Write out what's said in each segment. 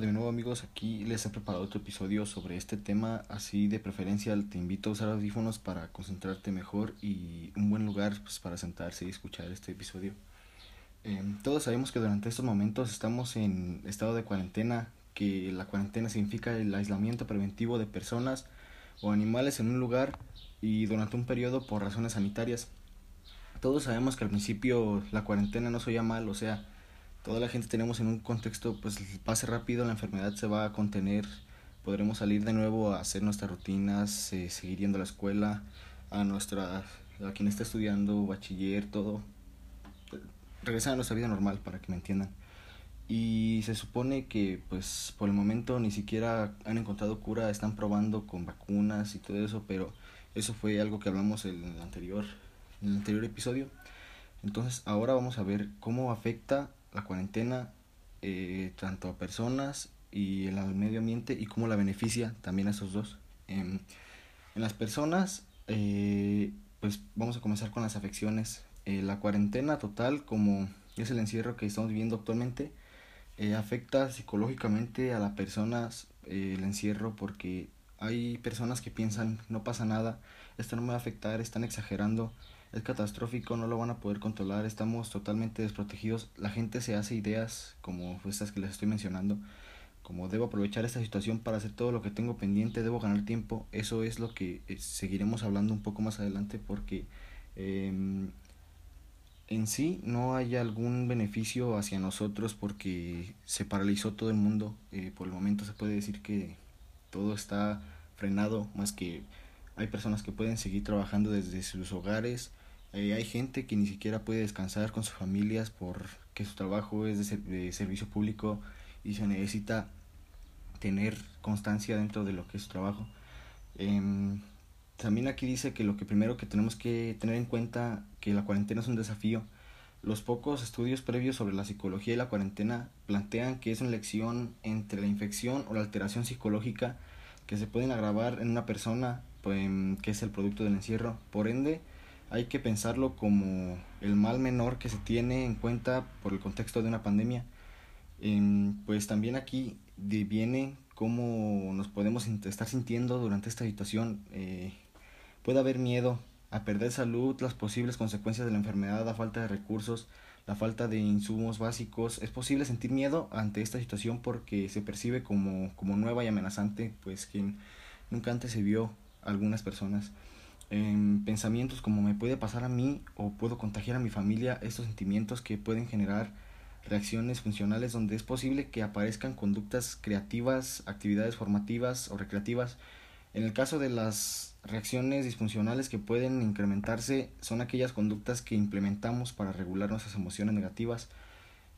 De nuevo amigos, aquí les he preparado otro episodio sobre este tema, así de preferencia te invito a usar audífonos para concentrarte mejor y un buen lugar pues, para sentarse y escuchar este episodio. Em, todos sabemos que durante estos momentos estamos en estado de cuarentena, que la cuarentena significa el aislamiento preventivo de personas o animales en un lugar y durante un periodo por razones sanitarias. Todos sabemos que al principio la cuarentena no se oía mal, o sea, toda la gente tenemos en un contexto, pues pase rápido, la enfermedad se va a contener, podremos salir de nuevo a hacer nuestras rutinas, eh, seguir yendo a la escuela, a nuestra, a quien está estudiando, bachiller, todo, regresar a nuestra vida normal, para que me entiendan. Y se supone que pues por el momento ni siquiera han encontrado cura, están probando con vacunas y todo eso, pero eso fue algo que hablamos en el anterior, en el anterior episodio. Entonces ahora vamos a ver cómo afecta la cuarentena eh, tanto a personas y al medio ambiente y cómo la beneficia también a esos dos. en las personas, eh, pues vamos a comenzar con las afecciones. Eh, la cuarentena total, como es el encierro que estamos viviendo actualmente, afecta psicológicamente a las personas el encierro porque hay personas que piensan no pasa nada, esto no me va a afectar, están exagerando es catastrófico, no lo van a poder controlar, estamos totalmente desprotegidos, la gente se hace ideas como estas que les estoy mencionando, como debo aprovechar esta situación para hacer todo lo que tengo pendiente, debo ganar tiempo, eso es lo que eh, seguiremos hablando un poco más adelante porque em, en sí no hay algún beneficio hacia nosotros porque se paralizó todo el mundo, eh, por el momento se puede decir que todo está frenado, más que hay personas que pueden seguir trabajando desde sus hogares, eh, hay gente que ni siquiera puede descansar con sus familias porque su trabajo es de, servicio público y se necesita tener constancia dentro de lo que es su trabajo. Em, también aquí dice que lo que primero que tenemos que tener en cuenta que la cuarentena es un desafío. Los pocos estudios previos sobre la psicología y la cuarentena plantean que es una lección entre la infección o la alteración psicológica que se pueden agravar en una persona pues, que es el producto del encierro. Por ende, hay que pensarlo como el mal menor que se tiene en cuenta por el contexto de una pandemia. Em, pues también aquí viene cómo nos podemos estar sintiendo durante esta situación. Eh, puede haber miedo a perder salud, las posibles consecuencias de la enfermedad, la falta de recursos, la falta de insumos básicos. Es posible sentir miedo ante esta situación porque se percibe como, como nueva y amenazante, pues que nunca antes se vio algunas personas en pensamientos como me puede pasar a mí o puedo contagiar a mi familia, estos sentimientos que pueden generar reacciones funcionales donde es posible que aparezcan conductas creativas, actividades formativas o recreativas. En el caso de las reacciones disfuncionales que pueden incrementarse son aquellas conductas que implementamos para regular nuestras emociones negativas.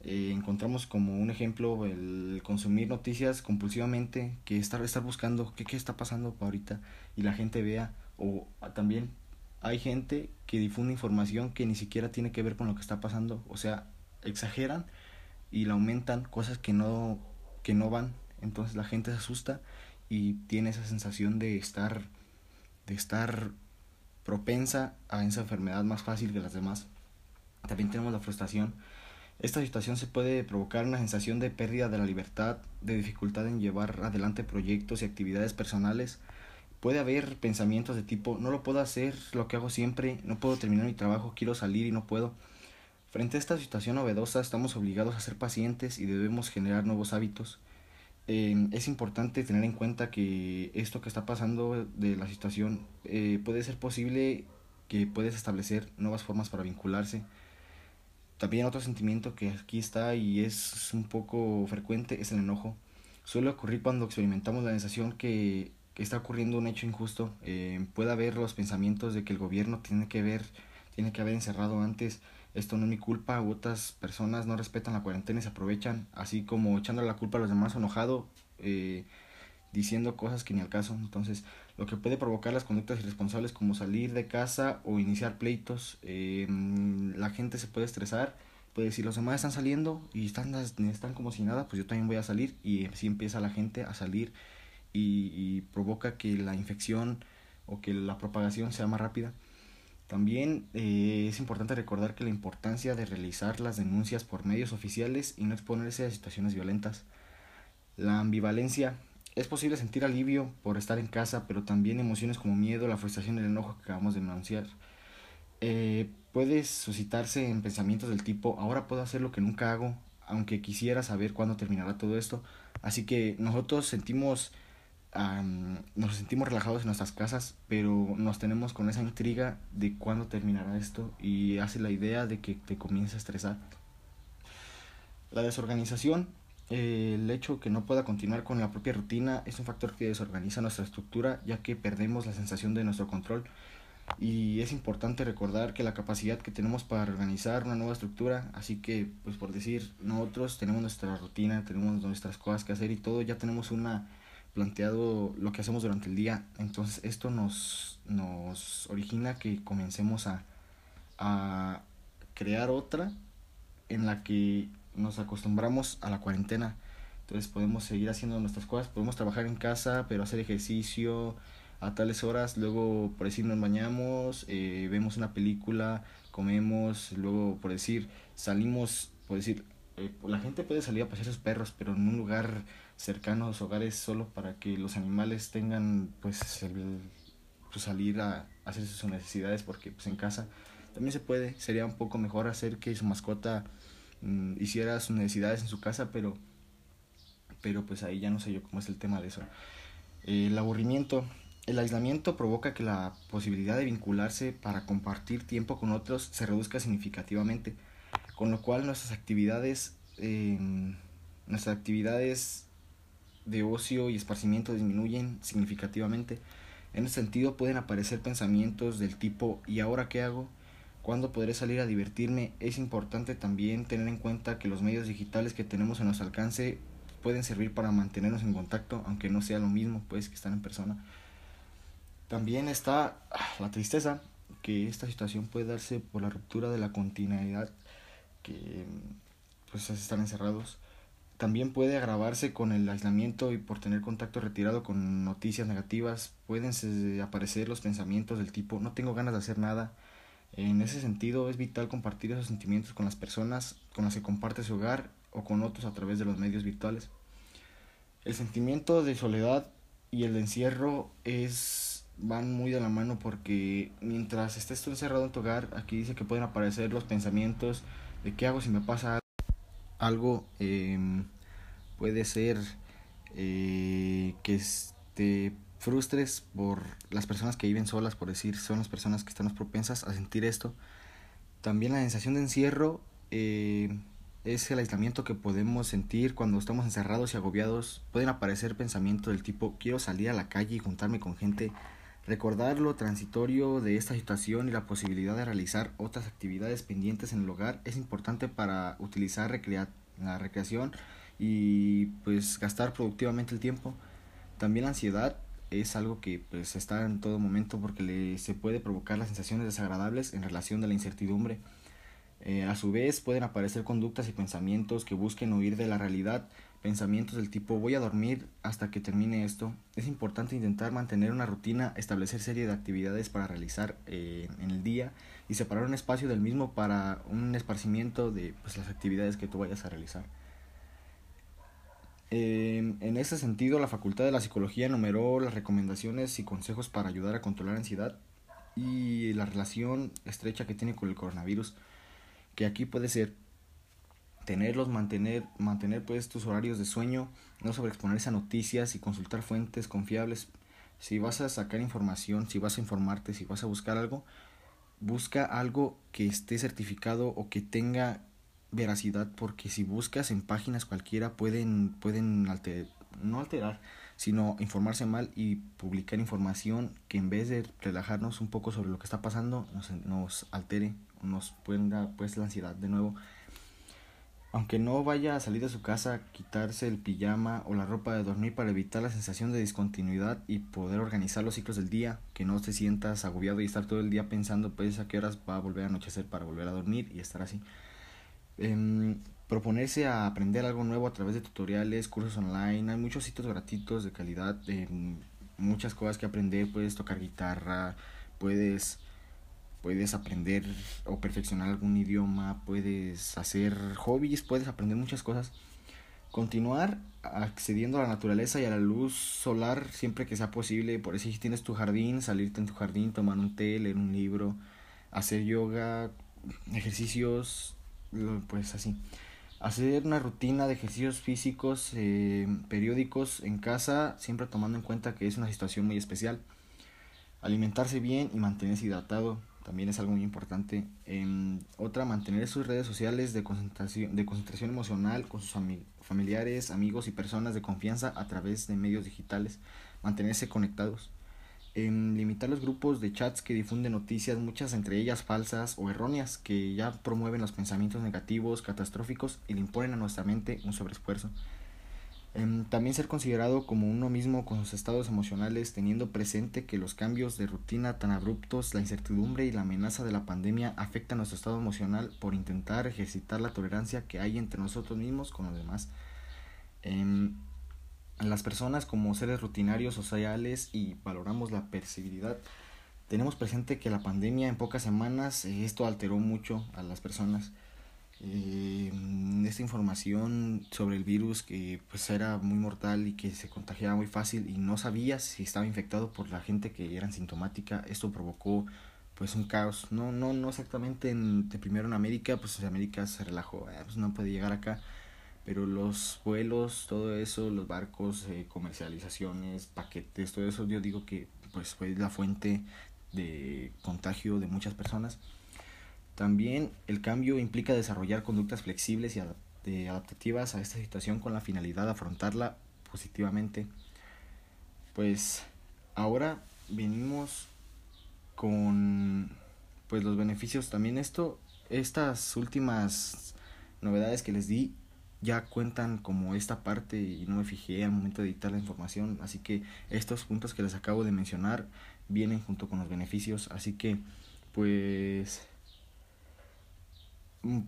Eh, encontramos como un ejemplo el consumir noticias compulsivamente, que estar, estar buscando qué, qué está pasando ahorita y la gente vea o también hay gente que difunde información que ni siquiera tiene que ver con lo que está pasando, o sea, exageran y la aumentan cosas que no que no van, entonces la gente se asusta y tiene esa sensación de estar de estar propensa a esa enfermedad más fácil que las demás. También tenemos la frustración. Esta situación se puede provocar una sensación de pérdida de la libertad, de dificultad en llevar adelante proyectos y actividades personales, puede haber pensamientos de tipo, no lo puedo hacer, lo que hago siempre, no puedo terminar mi trabajo, quiero salir y no puedo. Frente a esta situación novedosa estamos obligados a ser pacientes y debemos generar nuevos hábitos. Em, es importante tener en cuenta que esto que está pasando de la situación eh, puede ser posible que puedes establecer nuevas formas para vincularse. También otro sentimiento que aquí está y es un poco frecuente es el enojo. Suele ocurrir cuando experimentamos la sensación que que está ocurriendo un hecho injusto, eh, puede haber los pensamientos de que el gobierno tiene que ver, tiene que haber encerrado antes, esto no es mi culpa, otras personas no respetan la cuarentena y se aprovechan, así como echando la culpa a los demás enojado, eh, diciendo cosas que ni al caso. Entonces, lo que puede provocar las conductas irresponsables como salir de casa o iniciar pleitos, eh, la gente se puede estresar, puede decir, los demás están saliendo y están, están como si nada, pues yo también voy a salir y así empieza la gente a salir y, provoca que la infección o que la propagación sea más rápida. También eh, es importante recordar que la importancia de realizar las denuncias por medios oficiales y no exponerse a situaciones violentas. La ambivalencia. Es posible sentir alivio por estar en casa, pero también emociones como miedo, la frustración y el enojo que acabamos de denunciar. Eh, puede suscitarse en pensamientos del tipo, ahora puedo hacer lo que nunca hago, aunque quisiera saber cuándo terminará todo esto. Así que nosotros sentimos, nos sentimos relajados en nuestras casas, pero nos tenemos con esa intriga de cuándo terminará esto y hace la idea de que te comienza a estresar. La desorganización, el hecho que no pueda continuar con la propia rutina es un factor que desorganiza nuestra estructura ya que perdemos la sensación de nuestro control y es importante recordar que la capacidad que tenemos para organizar una nueva estructura, así que pues por decir, nosotros tenemos nuestra rutina, tenemos nuestras cosas que hacer y todo, ya tenemos una planteado lo que hacemos durante el día, entonces esto nos, nos origina que comencemos a, a crear otra en la que nos acostumbramos a la cuarentena, entonces podemos seguir haciendo nuestras cosas, podemos trabajar en casa, pero hacer ejercicio, a tales horas, luego por decir nos bañamos, eh, vemos una película, comemos, luego por decir salimos, por decir, eh, la gente puede salir a pasear sus perros, pero en un lugar cercano a los hogares solo para que los animales tengan pues el, pues, salir a hacer sus necesidades porque pues en casa también se puede, sería un poco mejor hacer que su mascota mm, hiciera sus necesidades en su casa, pero pero pues ahí ya no sé yo cómo es el tema de eso. el aburrimiento, el aislamiento provoca que la posibilidad de vincularse para compartir tiempo con otros se reduzca significativamente, con lo cual nuestras actividades, em, nuestras actividades de ocio y esparcimiento disminuyen significativamente. En ese sentido pueden aparecer pensamientos del tipo ¿y ahora qué hago? ¿Cuándo podré salir a divertirme? Es importante también tener en cuenta que los medios digitales que tenemos a nuestro alcance pueden servir para mantenernos en contacto, aunque no sea lo mismo pues que estar en persona. También está ah, la tristeza que esta situación puede darse por la ruptura de la continuidad que pues están encerrados. También puede agravarse con el aislamiento y por tener contacto retirado con noticias negativas. Pueden aparecer los pensamientos del tipo no tengo ganas de hacer nada. En ese sentido es vital compartir esos sentimientos con las personas con las que comparte su hogar o con otros a través de los medios virtuales. El sentimiento de soledad y el encierro es van muy de la mano porque mientras estés tú encerrado en tu hogar, aquí dice que pueden aparecer los pensamientos de qué hago si me pasa algo. Em, puede ser eh, que te frustres por las personas que viven solas, por decir, son las personas que están más propensas a sentir esto. También la sensación de encierro eh, es el aislamiento que podemos sentir cuando estamos encerrados y agobiados. Pueden aparecer pensamientos del tipo quiero salir a la calle y juntarme con gente Recordar lo transitorio de esta situación y la posibilidad de realizar otras actividades pendientes en el hogar es importante para utilizar la recreación y pues gastar productivamente el tiempo. También la ansiedad es algo que pues está en todo momento porque le, se puede provocar las sensaciones desagradables en relación de la incertidumbre. Eh, a su vez pueden aparecer conductas y pensamientos que busquen huir de la realidad. Pensamientos del tipo voy a dormir hasta que termine esto, es importante intentar mantener una rutina, establecer serie de actividades para realizar eh, en el día y separar un espacio del mismo para un esparcimiento de pues, las actividades que tú vayas a realizar. en ese sentido, la Facultad de la Psicología enumeró las recomendaciones y consejos para ayudar a controlar la ansiedad y la relación estrecha que tiene con el coronavirus, que aquí puede ser tenerlos, mantener, mantener pues tus horarios de sueño, no sobreexponerse a noticias y consultar fuentes confiables. Si vas a sacar información, si vas a informarte, si vas a buscar algo, busca algo que esté certificado o que tenga veracidad, porque si buscas en páginas cualquiera pueden, pueden no alterar, sino informarse mal y publicar información que en vez de relajarnos un poco sobre lo que está pasando, nos, nos altere, nos ponga pues la ansiedad de nuevo aunque no vaya a salir de su casa, quitarse el pijama o la ropa de dormir para evitar la sensación de discontinuidad y poder organizar los ciclos del día, que no te sientas agobiado y estar todo el día pensando pues a qué horas va a volver a anochecer para volver a dormir y estar así. Em, proponerse a aprender algo nuevo a través de tutoriales, cursos online, hay muchos sitios gratuitos de calidad, em, muchas cosas que aprender, puedes tocar guitarra, puedes puedes aprender o perfeccionar algún idioma, puedes hacer hobbies, puedes aprender muchas cosas. Continuar accediendo a la naturaleza y a la luz solar siempre que sea posible. Por eso si tienes tu jardín, salirte en tu jardín, tomar un té, leer un libro, hacer yoga, ejercicios, pues así. Hacer una rutina de ejercicios físicos eh, periódicos en casa, siempre tomando en cuenta que es una situación muy especial. Alimentarse bien y mantenerse hidratado también es algo muy importante. Otra, mantener sus redes sociales de concentración, de concentración emocional con sus familiares, amigos y personas de confianza a través de medios digitales. Mantenerse conectados. Limitar los grupos de chats que difunden noticias, muchas entre ellas falsas o erróneas, que ya promueven los pensamientos negativos, catastróficos y le imponen a nuestra mente un sobreesfuerzo. Em, también ser considerado como uno mismo con sus estados emocionales, teniendo presente que los cambios de rutina tan abruptos, la incertidumbre y la amenaza de la pandemia afectan nuestro estado emocional por intentar ejercitar la tolerancia que hay entre nosotros mismos con los demás. Em, las personas como seres rutinarios sociales y valoramos la percibilidad, tenemos presente que la pandemia en pocas semanas, eh, esto alteró mucho a las personas eh, esta información sobre el virus que pues era muy mortal y que se contagiaba muy fácil y no sabía si estaba infectado por la gente que era sintomática esto provocó pues un caos. No no no exactamente en, primero en América pues en América se relajó pues no puede llegar acá. Pero los vuelos todo eso los barcos eh, comercializaciones paquetes todo eso yo digo que pues fue la fuente de contagio de muchas personas también el cambio implica desarrollar conductas flexibles y adaptativas a esta situación con la finalidad de afrontarla positivamente. Pues ahora venimos con pues los beneficios. También esto estas últimas novedades que les di ya cuentan como esta parte y no me fijé al momento de editar la información. Así que estos puntos que les acabo de mencionar vienen junto con los beneficios. Así que pues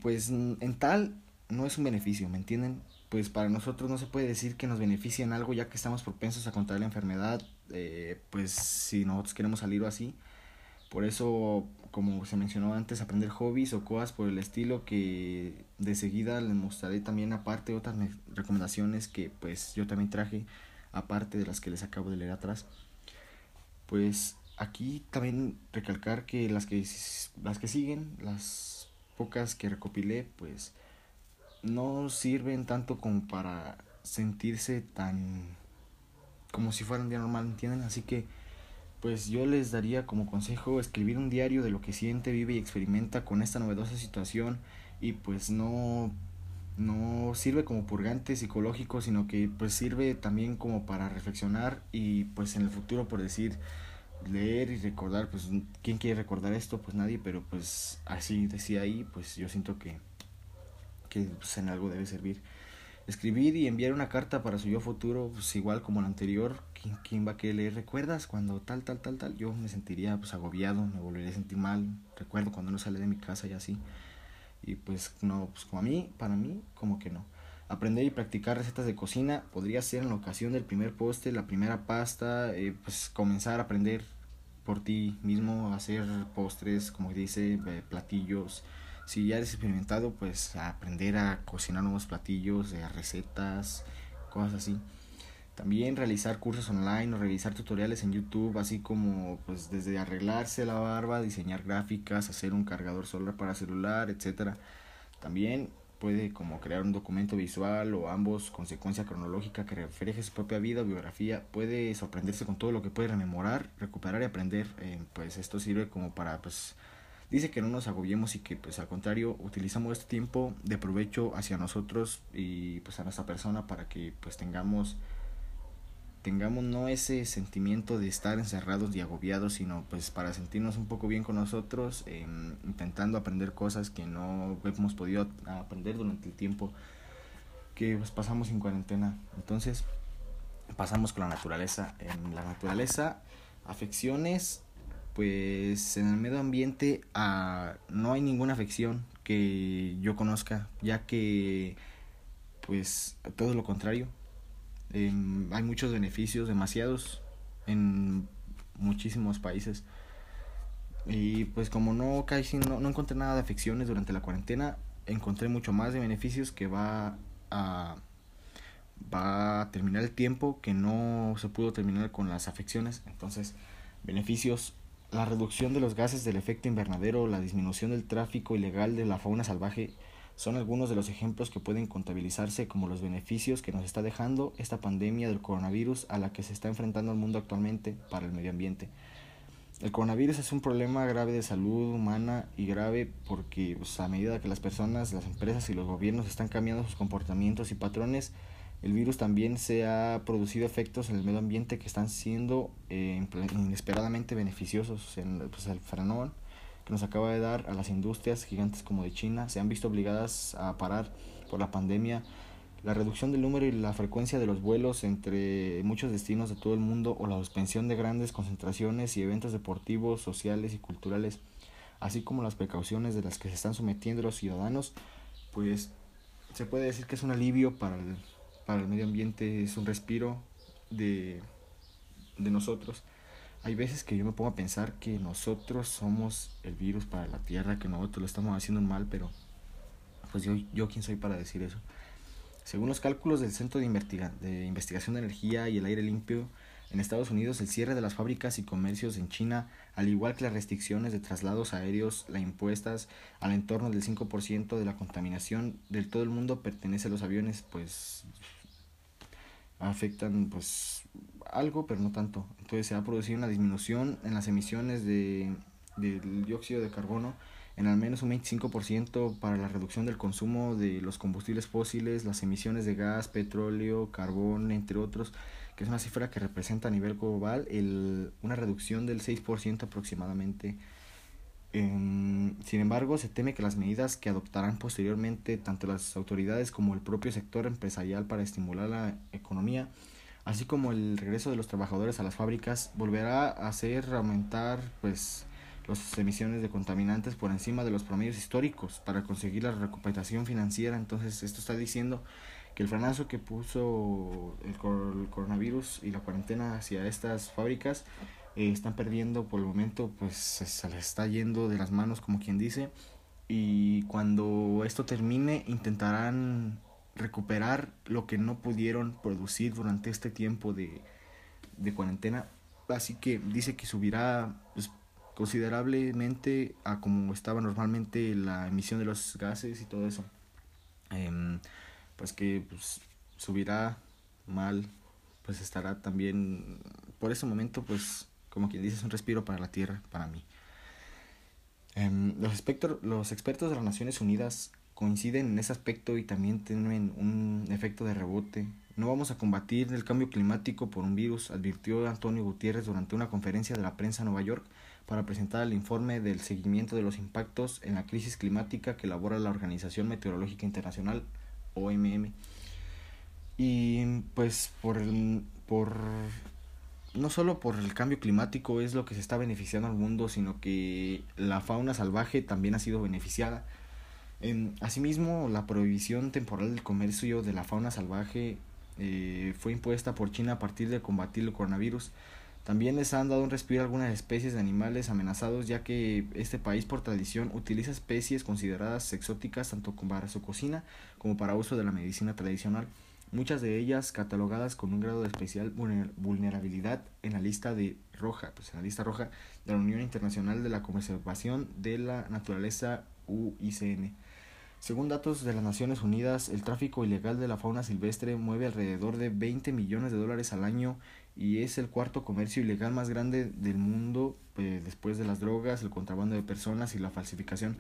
pues en tal no es un beneficio, ¿me entienden? Pues para nosotros no se puede decir que nos beneficie en algo ya que estamos propensos a contraer la enfermedad, eh, pues si nosotros queremos salir o así. Por eso, como se mencionó antes, aprender hobbies o cosas por el estilo que de seguida les mostraré también aparte otras recomendaciones que pues yo también traje aparte de las que les acabo de leer atrás. Pues aquí también recalcar que las que las que siguen, las pocas que recopilé, pues no sirven tanto como para sentirse tan como si fuera un día normal, ¿entienden? Así que pues yo les daría como consejo escribir un diario de lo que siente, vive y experimenta con esta novedosa situación y pues no no sirve como purgante psicológico, sino que pues sirve también como para reflexionar y pues en el futuro por decir leer y recordar, pues ¿quién quiere recordar esto? Pues nadie, pero pues así decía ahí, pues yo siento que, que pues, en algo debe servir. Escribir y enviar una carta para su yo futuro, pues igual como la anterior, ¿quién, quién va a querer leer? ¿Recuerdas cuando tal, tal, tal, tal? Yo me sentiría pues agobiado, me volvería a sentir mal, recuerdo cuando no sale de mi casa y así. Y pues no, pues como a mí, para mí, como que no. Aprender y practicar recetas de cocina podría ser en la ocasión del primer poste, la primera pasta, eh, pues comenzar a aprender por ti mismo hacer postres, como dice, eh, platillos. Si ya eres experimentado, pues aprender a cocinar nuevos platillos, eh, recetas, cosas así. También realizar cursos online o revisar tutoriales en YouTube, así como pues desde arreglarse la barba, diseñar gráficas, hacer un cargador solar para celular, etcétera. También puede como crear un documento visual o ambos con secuencia cronológica que refleje su propia vida o biografía, puede sorprenderse con todo lo que puede rememorar, recuperar y aprender, eh, pues esto sirve como para pues dice que no nos agobiemos y que pues al contrario utilizamos este tiempo de provecho hacia nosotros y pues a nuestra persona para que pues tengamos tengamos no ese sentimiento de estar encerrados y agobiados, sino pues para sentirnos un poco bien con nosotros, em, intentando aprender cosas que no hemos podido aprender durante el tiempo que pues, pasamos en cuarentena. Entonces, pasamos con la naturaleza. En la naturaleza, afecciones, pues en el medio ambiente ah, no hay ninguna afección que yo conozca, ya que pues todo lo contrario, Em, hay muchos beneficios, demasiados, en muchísimos países. Y pues como no casi no, no encontré nada de afecciones durante la cuarentena, encontré mucho más de beneficios que va a va a terminar el tiempo que no se pudo terminar con las afecciones. Entonces, beneficios, la reducción de los gases del efecto invernadero, la disminución del tráfico ilegal de la fauna salvaje son algunos de los ejemplos que pueden contabilizarse como los beneficios que nos está dejando esta pandemia del coronavirus a la que se está enfrentando el mundo actualmente para el medio ambiente. El coronavirus es un problema grave de salud humana y grave porque pues, a medida que las personas, las empresas y los gobiernos están cambiando sus comportamientos y patrones, el virus también se ha producido efectos en el medio ambiente que están siendo eh, inesperadamente beneficiosos. En, pues, el frenón que nos acaba de dar a las industrias gigantes como de China se han visto obligadas a parar por la pandemia. La reducción del número y la frecuencia de los vuelos entre muchos destinos de todo el mundo o la suspensión de grandes concentraciones y eventos deportivos, sociales y culturales, así como las precauciones de las que se están sometiendo los ciudadanos, pues se puede decir que es un alivio para el, para el medio ambiente, es un respiro de, de nosotros. Hay veces que yo me pongo a pensar que nosotros somos el virus para la Tierra, que nosotros lo estamos haciendo mal, pero pues yo, yo quién soy para decir eso. Según los cálculos del Centro de, de Investigación de Energía y el Aire Limpio, en Estados Unidos el cierre de las fábricas y comercios en China, al igual que las restricciones de traslados aéreos, la impuestas al entorno del 5% de la contaminación del todo el mundo pertenece a los aviones, pues afectan pues algo, pero no tanto. Entonces se ha producido una disminución en las emisiones de, del dióxido de carbono en al menos un 25% para la reducción del consumo de los combustibles fósiles, las emisiones de gas, petróleo, carbón, entre otros, que es una cifra que representa a nivel global el, una reducción del 6% aproximadamente. Em, sin embargo, se teme que las medidas que adoptarán posteriormente tanto las autoridades como el propio sector empresarial para estimular la economía así como el regreso de los trabajadores a las fábricas, volverá a hacer aumentar pues las emisiones de contaminantes por encima de los promedios históricos para conseguir la recuperación financiera. Entonces, esto está diciendo que el frenazo que puso el, coronavirus y la cuarentena hacia estas fábricas eh, están perdiendo por el momento, pues se les está yendo de las manos, como quien dice. Y cuando esto termine, intentarán recuperar lo que no pudieron producir durante este tiempo de, de cuarentena. Así que dice que subirá pues, considerablemente a como estaba normalmente la emisión de los gases y todo eso. Em, pues que pues, subirá mal, pues estará también, por ese momento, pues como quien dice, es un respiro para la Tierra, para mí. Em, los, los expertos de las Naciones Unidas coinciden en ese aspecto y también tienen un efecto de rebote. No vamos a combatir el cambio climático por un virus, advirtió Antonio Gutiérrez durante una conferencia de la prensa en Nueva York para presentar el informe del seguimiento de los impactos en la crisis climática que elabora la Organización Meteorológica Internacional, OMM. Y pues por el, por no solo por el cambio climático es lo que se está beneficiando al mundo, sino que la fauna salvaje también ha sido beneficiada asimismo, la prohibición temporal del comercio de la fauna salvaje eh, fue impuesta por China a partir de combatir el coronavirus. También les han dado un respiro a algunas especies de animales amenazados, ya que este país por tradición utiliza especies consideradas exóticas tanto para su cocina como para uso de la medicina tradicional, muchas de ellas catalogadas con un grado de especial vulnerabilidad en la lista de roja, pues en la lista roja de la Unión Internacional de la Conservación de la Naturaleza UICN. Según datos de las Naciones Unidas, el tráfico ilegal de la fauna silvestre mueve alrededor de 20 millones de dólares al año y es el cuarto comercio ilegal más grande del mundo pues, después de las drogas, el contrabando de personas y la falsificación.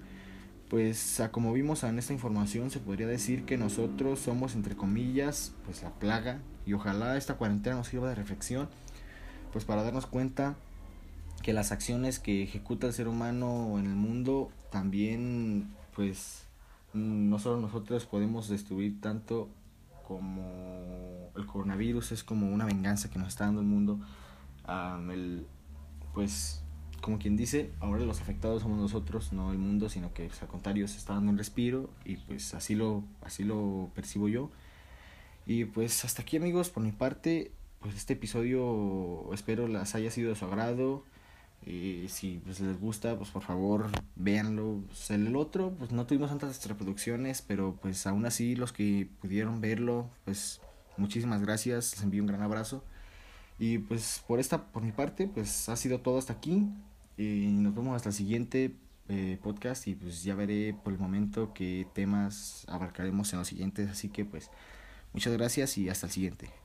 Pues como vimos en esta información se podría decir que nosotros somos entre comillas pues la plaga y ojalá esta cuarentena nos sirva de reflexión pues para darnos cuenta que las acciones que ejecuta el ser humano en el mundo también pues no solo nosotros podemos destruir tanto como el coronavirus es como una venganza que nos está dando el mundo. El, pues como quien dice ahora los afectados somos nosotros no el mundo sino que al contrario se está dando un respiro y pues así lo así lo percibo yo. Y pues hasta aquí amigos por mi parte pues este episodio espero les haya sido de su agrado y si pues, les gusta, pues por favor véanlo. Pues, el otro, pues no tuvimos tantas reproducciones, pero pues aún así los que pudieron verlo, pues muchísimas gracias, les envío un gran abrazo. Y pues por esta, por mi parte, pues ha sido todo hasta aquí. Y nos vemos hasta el siguiente eh, podcast y pues ya veré por el momento qué temas abarcaremos en los siguientes. Así que pues muchas gracias y hasta el siguiente.